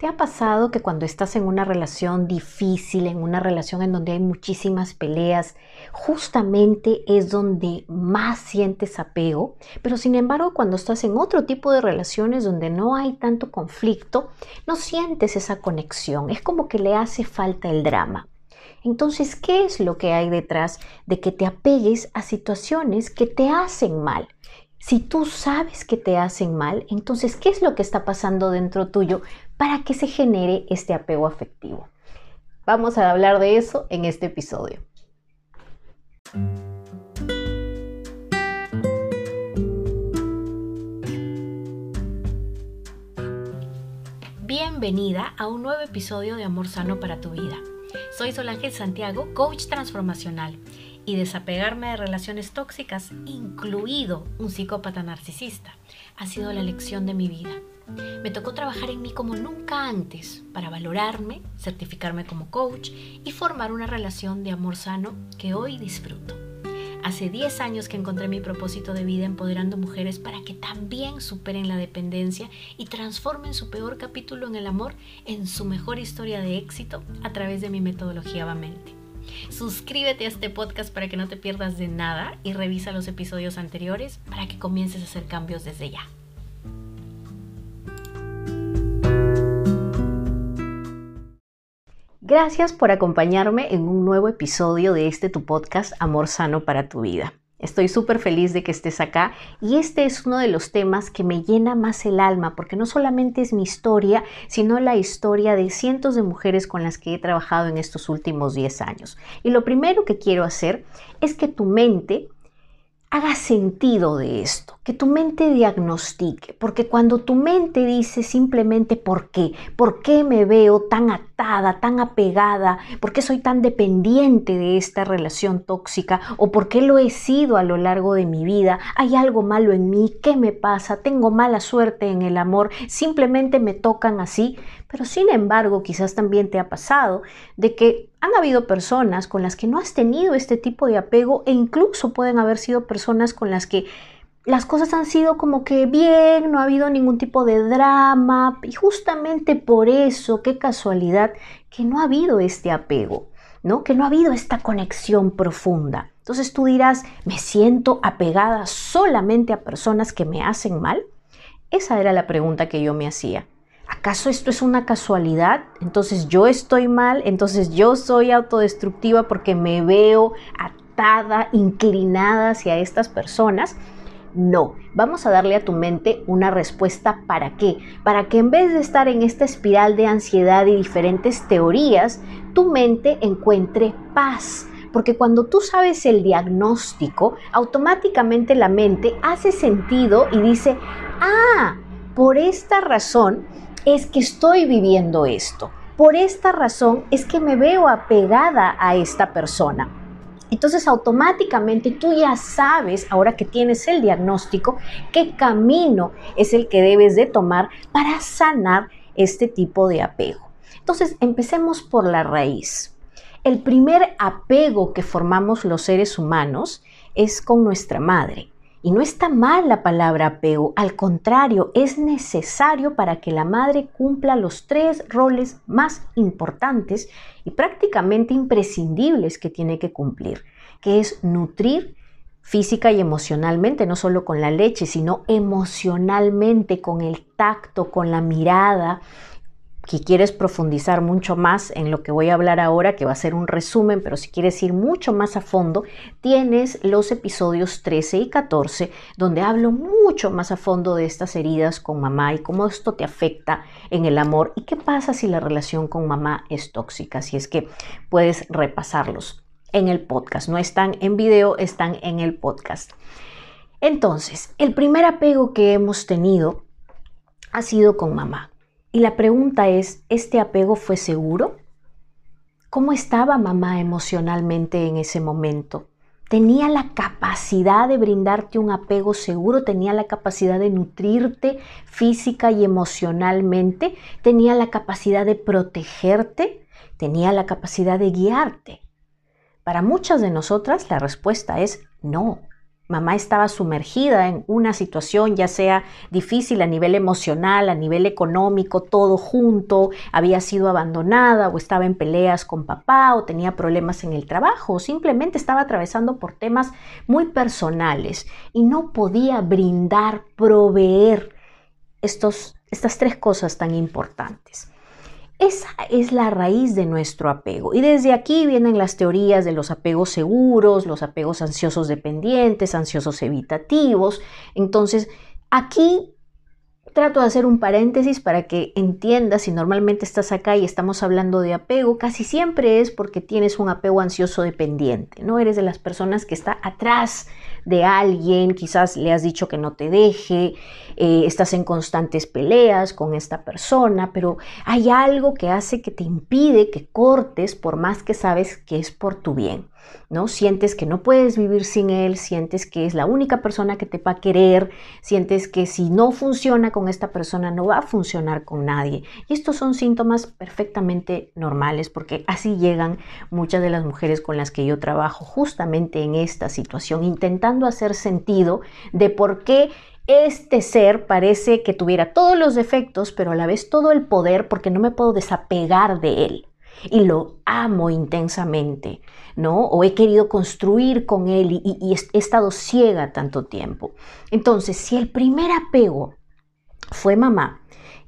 ¿Te ha pasado que cuando estás en una relación difícil, en una relación en donde hay muchísimas peleas, justamente es donde más sientes apego? Pero sin embargo, cuando estás en otro tipo de relaciones donde no hay tanto conflicto, no sientes esa conexión. Es como que le hace falta el drama. Entonces, ¿qué es lo que hay detrás de que te apegues a situaciones que te hacen mal? Si tú sabes que te hacen mal, entonces, ¿qué es lo que está pasando dentro tuyo para que se genere este apego afectivo? Vamos a hablar de eso en este episodio. Bienvenida a un nuevo episodio de Amor Sano para tu Vida. Soy Solange Santiago, coach transformacional y desapegarme de relaciones tóxicas, incluido un psicópata narcisista, ha sido la lección de mi vida. Me tocó trabajar en mí como nunca antes para valorarme, certificarme como coach y formar una relación de amor sano que hoy disfruto. Hace 10 años que encontré mi propósito de vida empoderando mujeres para que también superen la dependencia y transformen su peor capítulo en el amor en su mejor historia de éxito a través de mi metodología Vamente. Suscríbete a este podcast para que no te pierdas de nada y revisa los episodios anteriores para que comiences a hacer cambios desde ya. Gracias por acompañarme en un nuevo episodio de este tu podcast Amor Sano para tu Vida. Estoy súper feliz de que estés acá y este es uno de los temas que me llena más el alma porque no solamente es mi historia, sino la historia de cientos de mujeres con las que he trabajado en estos últimos 10 años. Y lo primero que quiero hacer es que tu mente haga sentido de esto, que tu mente diagnostique, porque cuando tu mente dice simplemente por qué, por qué me veo tan tan apegada, por qué soy tan dependiente de esta relación tóxica o por qué lo he sido a lo largo de mi vida, hay algo malo en mí, ¿qué me pasa? Tengo mala suerte en el amor, simplemente me tocan así, pero sin embargo quizás también te ha pasado de que han habido personas con las que no has tenido este tipo de apego e incluso pueden haber sido personas con las que las cosas han sido como que bien, no ha habido ningún tipo de drama y justamente por eso, qué casualidad, que no ha habido este apego, ¿no? Que no ha habido esta conexión profunda. Entonces tú dirás, ¿me siento apegada solamente a personas que me hacen mal? Esa era la pregunta que yo me hacía. ¿acaso esto es una casualidad? Entonces yo estoy mal, entonces yo soy autodestructiva porque me veo atada, inclinada hacia estas personas. No, vamos a darle a tu mente una respuesta para qué. Para que en vez de estar en esta espiral de ansiedad y diferentes teorías, tu mente encuentre paz. Porque cuando tú sabes el diagnóstico, automáticamente la mente hace sentido y dice, ah, por esta razón es que estoy viviendo esto. Por esta razón es que me veo apegada a esta persona. Entonces automáticamente tú ya sabes, ahora que tienes el diagnóstico, qué camino es el que debes de tomar para sanar este tipo de apego. Entonces empecemos por la raíz. El primer apego que formamos los seres humanos es con nuestra madre. Y no está mal la palabra apego, al contrario, es necesario para que la madre cumpla los tres roles más importantes y prácticamente imprescindibles que tiene que cumplir, que es nutrir física y emocionalmente, no solo con la leche, sino emocionalmente, con el tacto, con la mirada, si quieres profundizar mucho más en lo que voy a hablar ahora, que va a ser un resumen, pero si quieres ir mucho más a fondo, tienes los episodios 13 y 14, donde hablo mucho más a fondo de estas heridas con mamá y cómo esto te afecta en el amor y qué pasa si la relación con mamá es tóxica, si es que puedes repasarlos en el podcast. No están en video, están en el podcast. Entonces, el primer apego que hemos tenido ha sido con mamá. Y la pregunta es, ¿este apego fue seguro? ¿Cómo estaba mamá emocionalmente en ese momento? ¿Tenía la capacidad de brindarte un apego seguro? ¿Tenía la capacidad de nutrirte física y emocionalmente? ¿Tenía la capacidad de protegerte? ¿Tenía la capacidad de guiarte? Para muchas de nosotras la respuesta es no, mamá estaba sumergida en una situación, ya sea difícil a nivel emocional, a nivel económico, todo junto, había sido abandonada o estaba en peleas con papá o tenía problemas en el trabajo o simplemente estaba atravesando por temas muy personales y no podía brindar, proveer estos, estas tres cosas tan importantes. Esa es la raíz de nuestro apego. Y desde aquí vienen las teorías de los apegos seguros, los apegos ansiosos dependientes, ansiosos evitativos. Entonces, aquí Trato de hacer un paréntesis para que entiendas si normalmente estás acá y estamos hablando de apego, casi siempre es porque tienes un apego ansioso dependiente, no eres de las personas que está atrás de alguien, quizás le has dicho que no te deje, eh, estás en constantes peleas con esta persona, pero hay algo que hace que te impide que cortes por más que sabes que es por tu bien. ¿No? Sientes que no puedes vivir sin él, sientes que es la única persona que te va a querer, sientes que si no funciona con esta persona no va a funcionar con nadie. Y estos son síntomas perfectamente normales porque así llegan muchas de las mujeres con las que yo trabajo justamente en esta situación, intentando hacer sentido de por qué este ser parece que tuviera todos los defectos, pero a la vez todo el poder porque no me puedo desapegar de él y lo amo intensamente, ¿no? O he querido construir con él y, he estado ciega tanto tiempo. Entonces, si el primer apego fue mamá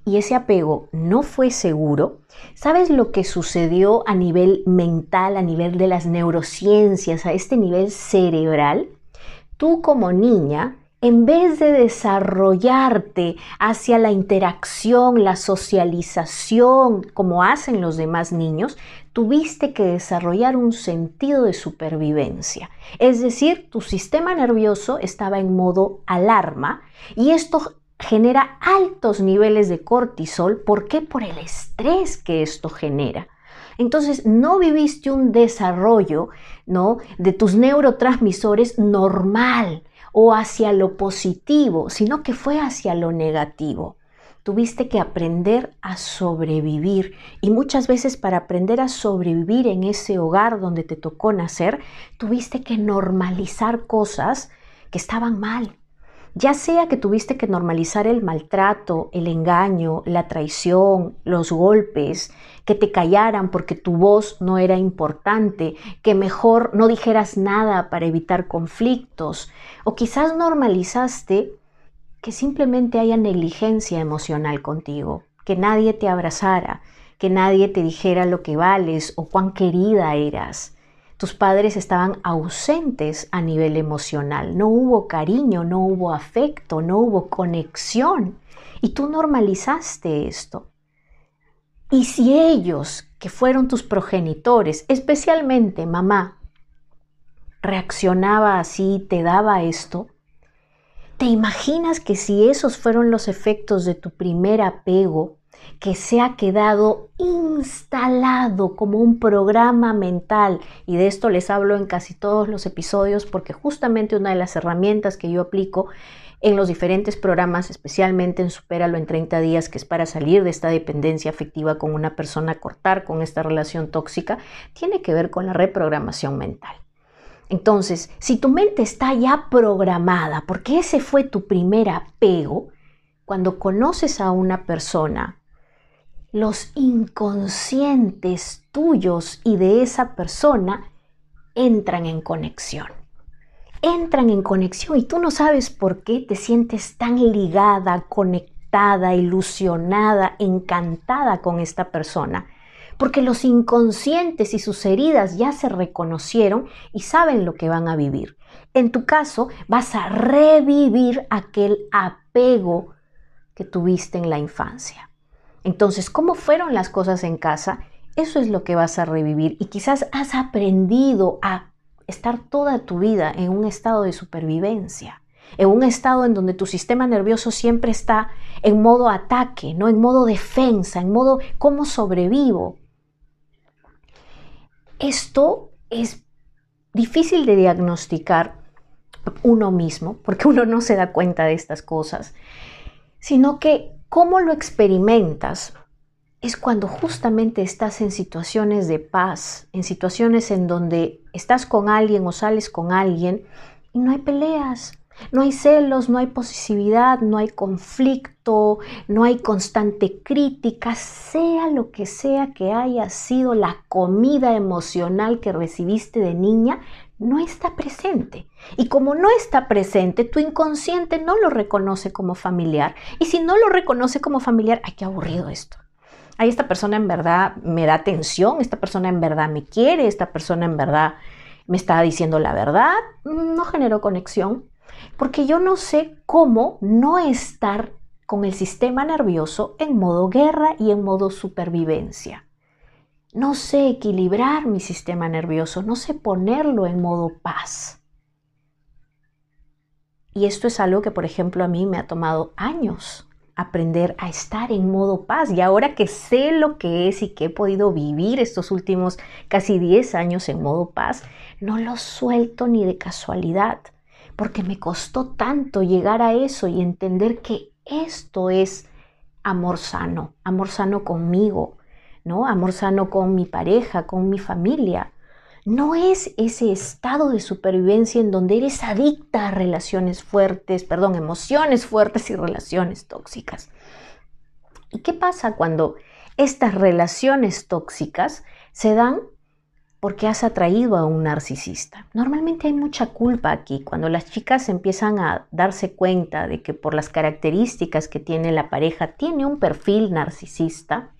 y ese apego no fue seguro, ¿sabes lo que sucedió a nivel mental, a nivel de las neurociencias, a este nivel cerebral? Tú como niña en vez de desarrollarte hacia la interacción, la socialización, como hacen los demás niños, tuviste que desarrollar un sentido de supervivencia. Es decir, tu sistema nervioso estaba en modo alarma y esto genera altos niveles de cortisol. ¿Por qué? Por el estrés que esto genera. Entonces, no viviste un desarrollo, ¿no? de tus neurotransmisores normal o hacia lo positivo, sino que fue hacia lo negativo. Tuviste que aprender a sobrevivir y muchas veces para aprender a sobrevivir en ese hogar donde te tocó nacer, tuviste que normalizar cosas que estaban mal, ya sea que tuviste que normalizar el maltrato, el engaño, la traición, los golpes, que te callaran porque tu voz no era importante, que mejor no dijeras nada para evitar conflictos, o quizás normalizaste que simplemente haya negligencia emocional contigo, que nadie te abrazara, que nadie te dijera lo que vales o cuán querida eras tus padres estaban ausentes a nivel emocional, no hubo cariño, no hubo afecto, no hubo conexión. Y tú normalizaste esto. Y si ellos, que fueron tus progenitores, especialmente mamá, reaccionaba así, te daba esto, ¿te imaginas que si esos fueron los efectos de tu primer apego, que se ha quedado instalado como un programa mental. Y de esto les hablo en casi todos los episodios porque justamente una de las herramientas que yo aplico en los diferentes programas, especialmente en Supéralo en 30 días, que es para salir de esta dependencia afectiva con una persona, cortar con esta relación tóxica, tiene que ver con la reprogramación mental. Entonces, si tu mente está ya programada, porque ese fue tu primer apego, cuando conoces a una persona, los inconscientes tuyos y de esa persona entran en conexión. Entran en conexión y tú no sabes por qué te sientes tan ligada, conectada, ilusionada, encantada con esta persona. Porque los inconscientes y sus heridas ya se reconocieron y saben lo que van a vivir. En tu caso, vas a revivir aquel apego que tuviste en la infancia. Entonces, ¿cómo fueron las cosas en casa? Eso es lo que vas a revivir y quizás has aprendido a estar toda tu vida en un estado de supervivencia, en un estado en donde tu sistema nervioso siempre está en modo ataque, no en modo defensa, en modo cómo sobrevivo. Esto es difícil de diagnosticar uno mismo, porque uno no se da cuenta de estas cosas, sino que cómo lo experimentas es cuando justamente estás en situaciones de paz, en situaciones en donde estás con alguien o sales con alguien y no hay peleas. No hay celos, no hay posesividad, no hay conflicto, no hay constante crítica, sea lo que sea que haya sido la comida emocional que recibiste de niña, no está presente. Y como no está presente, tu inconsciente no lo reconoce como familiar. Y si no lo reconoce como familiar, ay, qué aburrido esto. Ay, esta persona en verdad me da atención, esta persona en verdad me quiere, esta persona en verdad me está diciendo la verdad. No generó conexión. Porque yo no sé cómo no estar con el sistema nervioso en modo guerra y en modo supervivencia. No sé equilibrar mi sistema nervioso, no sé ponerlo en modo paz. Y esto es algo que, por ejemplo, a mí me ha tomado años aprender a estar en modo paz. Y ahora que sé lo que es y que he podido vivir estos últimos casi 10 años en modo paz, no lo suelto ni de casualidad, porque me costó tanto llegar a eso y entender que esto es amor sano, amor sano conmigo, ¿no? Amor sano con mi pareja, con mi familia. No es ese estado de supervivencia en donde eres adicta a relaciones fuertes, perdón, emociones fuertes y relaciones tóxicas. ¿Y qué pasa cuando estas relaciones tóxicas se dan porque has atraído a un narcisista. Normalmente hay mucha culpa aquí. Cuando las chicas empiezan a darse cuenta de que por las características que tiene la pareja tiene un perfil narcisista,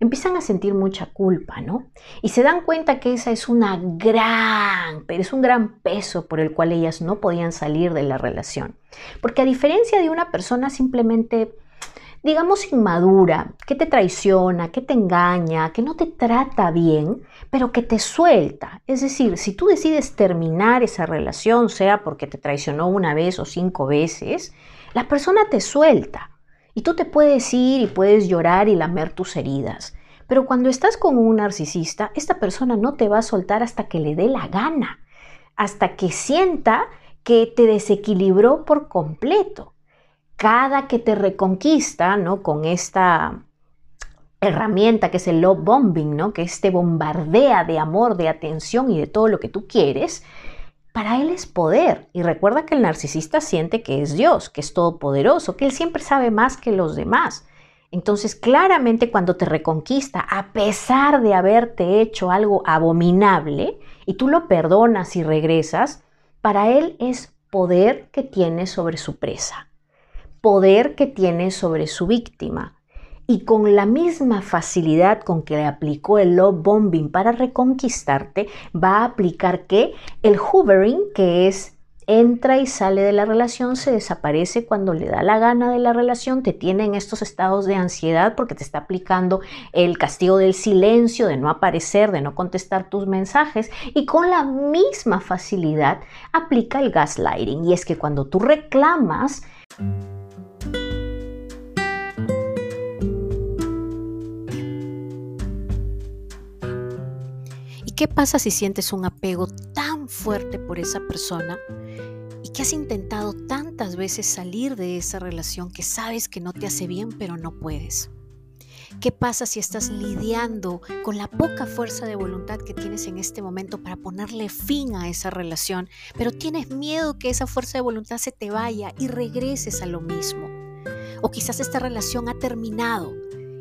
empiezan a sentir mucha culpa, ¿no? Y se dan cuenta que esa es una gran, pero es un gran peso por el cual ellas no podían salir de la relación. Porque a diferencia de una persona simplemente digamos, inmadura, que te traiciona, que te engaña, que no te trata bien, pero que te suelta. Es decir, si tú decides terminar esa relación, sea porque te traicionó una vez o cinco veces, la persona te suelta. Y tú te puedes ir y puedes llorar y lamer tus heridas. Pero cuando estás con un narcisista, esta persona no te va a soltar hasta que le dé la gana, hasta que sienta que te desequilibró por completo cada que te reconquista, ¿no? Con esta herramienta que es el love bombing, ¿no? Que este bombardea de amor, de atención y de todo lo que tú quieres, para él es poder. Y recuerda que el narcisista siente que es Dios, que es todopoderoso, que él siempre sabe más que los demás. Entonces, claramente cuando te reconquista, a pesar de haberte hecho algo abominable, y tú lo perdonas y regresas, para él es poder que tiene sobre su presa poder que tiene sobre su víctima. Y con la misma facilidad con que le aplicó el love bombing para reconquistarte, va a aplicar que el hovering, que es entra y sale de la relación, se desaparece cuando le da la gana de la relación, te tiene en estos estados de ansiedad porque te está aplicando el castigo del silencio, de no aparecer, de no contestar tus mensajes y con la misma facilidad aplica el gaslighting. Y es que cuando tú reclamas, ¿Qué pasa si sientes un apego tan fuerte por esa persona y que has intentado tantas veces salir de esa relación que sabes que no te hace bien pero no puedes? ¿Qué pasa si estás lidiando con la poca fuerza de voluntad que tienes en este momento para ponerle fin a esa relación, pero tienes miedo que esa fuerza de voluntad se te vaya y regreses a lo mismo? O quizás esta relación ha terminado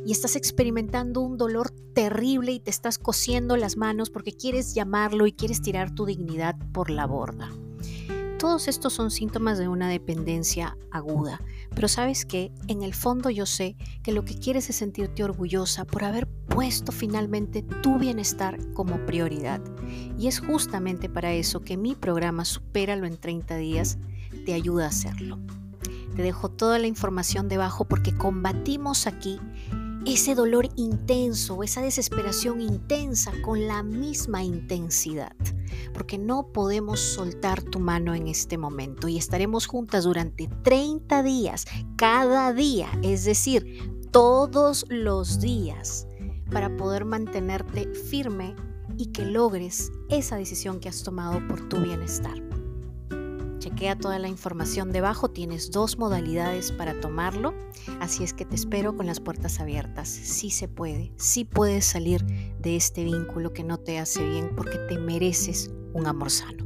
y estás experimentando un dolor terrible y te estás cosiendo las manos porque quieres llamarlo y quieres tirar tu dignidad por la borda. Todos estos son síntomas de una dependencia aguda, pero sabes que en el fondo yo sé que lo que quieres es sentirte orgullosa por haber puesto finalmente tu bienestar como prioridad. Y es justamente para eso que mi programa Supéralo en 30 días te ayuda a hacerlo. Te dejo toda la información debajo porque combatimos aquí ese dolor intenso, esa desesperación intensa con la misma intensidad, porque no podemos soltar tu mano en este momento y estaremos juntas durante 30 días, cada día, es decir, todos los días, para poder mantenerte firme y que logres esa decisión que has tomado por tu bienestar. Chequea toda la información debajo, tienes dos modalidades para tomarlo, así es que te espero con las puertas abiertas. Sí se puede, sí puedes salir de este vínculo que no te hace bien porque te mereces un amor sano.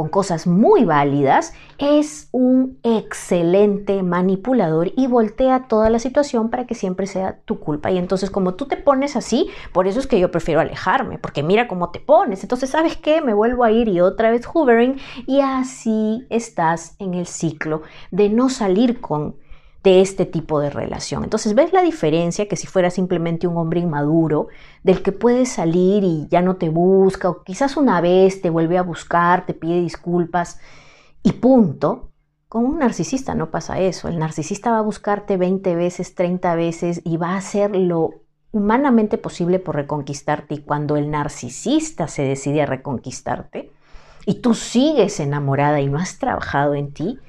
Con cosas muy válidas, es un excelente manipulador y voltea toda la situación para que siempre sea tu culpa. Y entonces como tú te pones así, por eso es que yo prefiero alejarme, porque mira cómo te pones. Entonces, ¿sabes qué? Me vuelvo a ir y otra vez hovering y así estás en el ciclo de no salir con de este tipo de relación. Entonces, ¿ves la diferencia que si fuera simplemente un hombre inmaduro, del que puedes salir y ya no te busca, o quizás una vez te vuelve a buscar, te pide disculpas y punto? Con un narcisista no pasa eso. El narcisista va a buscarte 20 veces, 30 veces y va a hacer lo humanamente posible por reconquistarte. Y cuando el narcisista se decide a reconquistarte y tú sigues enamorada y no has trabajado en ti,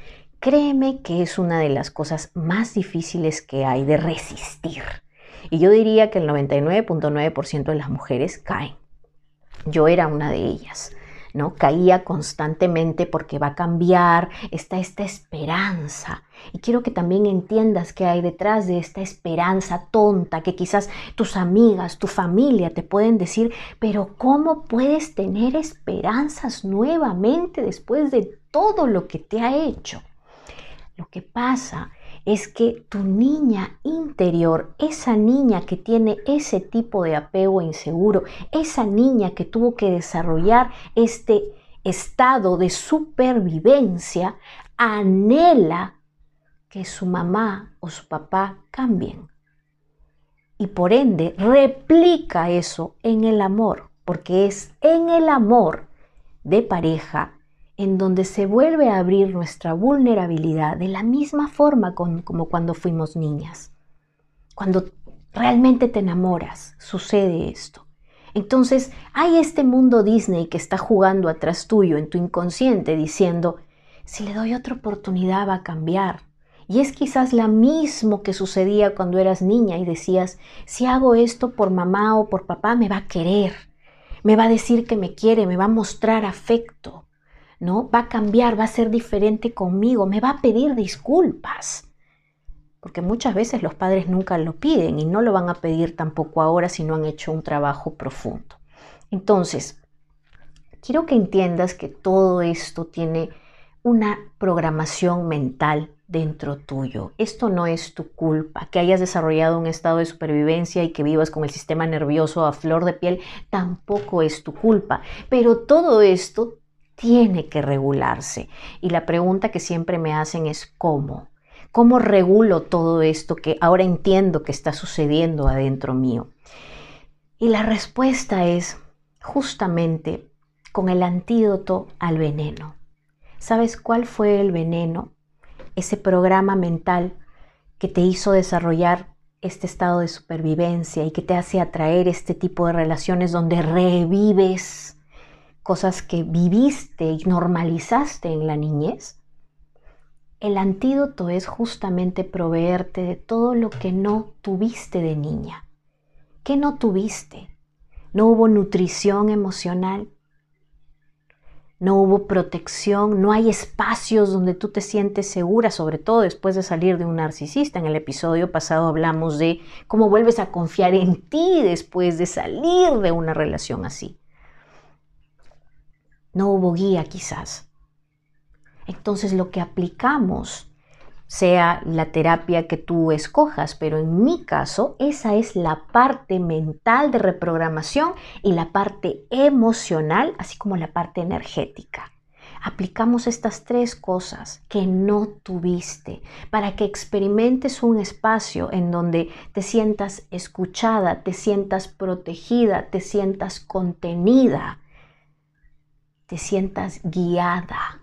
créeme que es una de las cosas más difíciles que hay de resistir. Y yo diría que el 99.9% de las mujeres caen. Yo era una de ellas. ¿no? Caía constantemente porque va a cambiar, está esta esperanza. Y quiero que también entiendas que hay detrás de esta esperanza tonta que quizás tus amigas, tu familia te pueden decir, pero ¿cómo puedes tener esperanzas nuevamente después de todo lo que te ha hecho? Lo que pasa es que tu niña interior, esa niña que tiene ese tipo de apego inseguro, esa niña que tuvo que desarrollar este estado de supervivencia, anhela que su mamá o su papá cambien. Y por ende replica eso en el amor, porque es en el amor de pareja en donde se vuelve a abrir nuestra vulnerabilidad de la misma forma como cuando fuimos niñas. Cuando realmente te enamoras, sucede esto. Entonces hay este mundo Disney que está jugando atrás tuyo en tu inconsciente diciendo, si le doy otra oportunidad va a cambiar. Y es quizás la mismo que sucedía cuando eras niña y decías, si hago esto por mamá o por papá me va a querer, me va a decir que me quiere, me va a mostrar afecto. ¿No? Va a cambiar, va a ser diferente conmigo, me va a pedir disculpas. Porque muchas veces los padres nunca lo piden y no lo van a pedir tampoco ahora si no han hecho un trabajo profundo. Entonces, quiero que entiendas que todo esto tiene una programación mental dentro tuyo. Esto no es tu culpa. Que hayas desarrollado un estado de supervivencia y que vivas con el sistema nervioso a flor de piel, tampoco es tu culpa. Pero todo esto tiene que regularse. Y la pregunta que siempre me hacen es ¿cómo? ¿Cómo regulo todo esto que ahora entiendo que está sucediendo adentro mío? Y la respuesta es justamente con el antídoto al veneno. ¿Sabes cuál fue el veneno? Ese programa mental que te hizo desarrollar este estado de supervivencia y que te hace atraer este tipo de relaciones donde revives cosas que viviste y normalizaste en la niñez, el antídoto es justamente proveerte de todo lo que no tuviste de niña. ¿Qué no tuviste? No hubo nutrición emocional, no hubo protección, no hay espacios donde tú te sientes segura, sobre todo después de salir de un narcisista. En el episodio pasado hablamos de cómo vuelves a confiar en ti después de salir de una relación así. No hubo guía quizás. Entonces lo que aplicamos, sea la terapia que tú escojas, pero en mi caso esa es la parte mental de reprogramación y la parte emocional, así como la parte energética. Aplicamos estas tres cosas que no tuviste para que experimentes un espacio en donde te sientas escuchada, te sientas protegida, te sientas contenida te sientas guiada.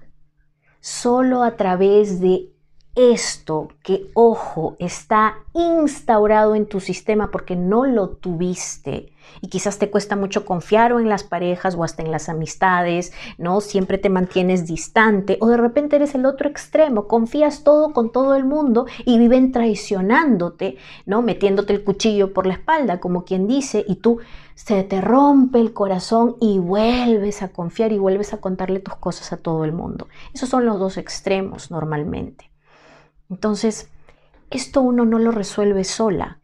Solo a través de esto que, ojo, está instaurado en tu sistema porque no lo tuviste y quizás te cuesta mucho confiar o en las parejas o hasta en las amistades, ¿no? Siempre te mantienes distante o de repente eres el otro extremo, confías todo con todo el mundo y viven traicionándote, ¿no? Metiéndote el cuchillo por la espalda, como quien dice, y tú se te rompe el corazón y vuelves a confiar y vuelves a contarle tus cosas a todo el mundo. Esos son los dos extremos normalmente. Entonces, esto uno no lo resuelve sola.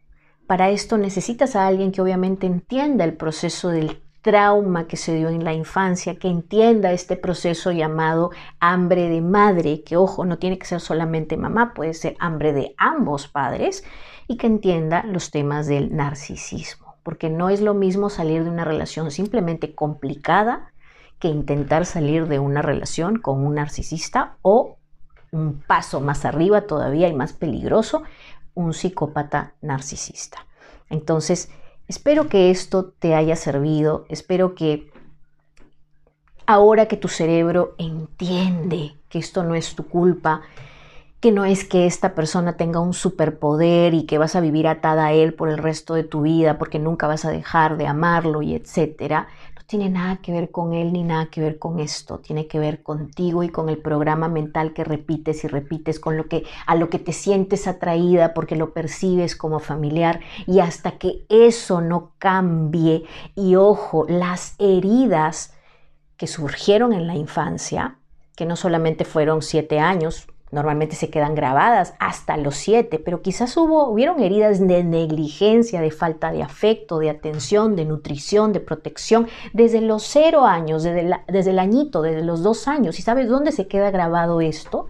Para esto necesitas a alguien que obviamente entienda el proceso del trauma que se dio en la infancia, que entienda este proceso llamado hambre de madre, que ojo, no tiene que ser solamente mamá, puede ser hambre de ambos padres, y que entienda los temas del narcisismo, porque no es lo mismo salir de una relación simplemente complicada que intentar salir de una relación con un narcisista o un paso más arriba todavía y más peligroso, un psicópata narcisista. Entonces, Espero que esto te haya servido, espero que ahora que tu cerebro entiende que esto no es tu culpa, que no es que esta persona tenga un superpoder y que vas a vivir atada a él por el resto de tu vida porque nunca vas a dejar de amarlo y etcétera, tiene nada que ver con él ni nada que ver con esto, tiene que ver contigo y con el programa mental que repites y repites, con lo que a lo que te sientes atraída porque lo percibes como familiar. Y hasta que eso no cambie y ojo, las heridas que surgieron en la infancia, que no solamente fueron siete años, normalmente se quedan grabadas hasta los siete, pero quizás hubo, hubieron heridas de negligencia, de falta de afecto, de atención, de nutrición, de protección, desde los cero años, desde, desde el añito, desde los dos años. ¿Y sabes dónde se queda grabado esto?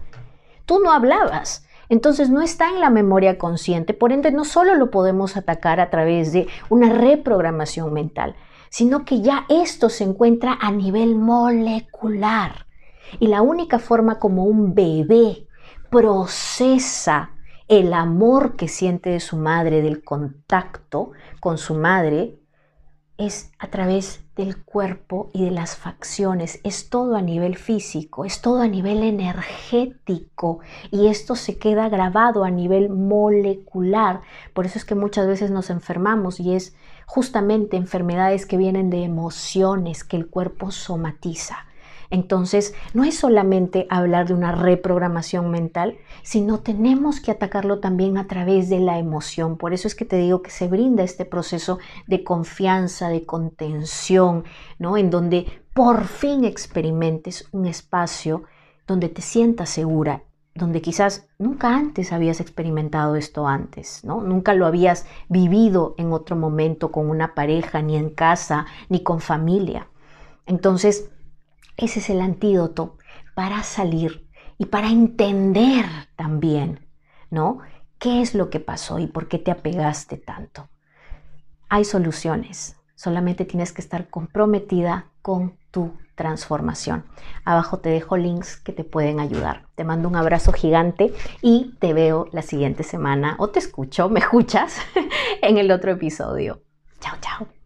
Tú no hablabas. Entonces no está en la memoria consciente, por ende no solo lo podemos atacar a través de una reprogramación mental, sino que ya esto se encuentra a nivel molecular. Y la única forma como un bebé procesa el amor que siente de su madre, del contacto con su madre, es a través del cuerpo y de las facciones, es todo a nivel físico, es todo a nivel energético y esto se queda grabado a nivel molecular. Por eso es que muchas veces nos enfermamos y es justamente enfermedades que vienen de emociones que el cuerpo somatiza. Entonces, no es solamente hablar de una reprogramación mental, sino tenemos que atacarlo también a través de la emoción. Por eso es que te digo que se brinda este proceso de confianza, de contención, ¿no? En donde por fin experimentes un espacio donde te sientas segura, donde quizás nunca antes habías experimentado esto antes, ¿no? Nunca lo habías vivido en otro momento con una pareja, ni en casa, ni con familia. Entonces, ese es el antídoto para salir y para entender también, ¿no? ¿Qué es lo que pasó y por qué te apegaste tanto? Hay soluciones, solamente tienes que estar comprometida con tu transformación. Abajo te dejo links que te pueden ayudar. Te mando un abrazo gigante y te veo la siguiente semana o te escucho, me escuchas en el otro episodio. Chao, chao.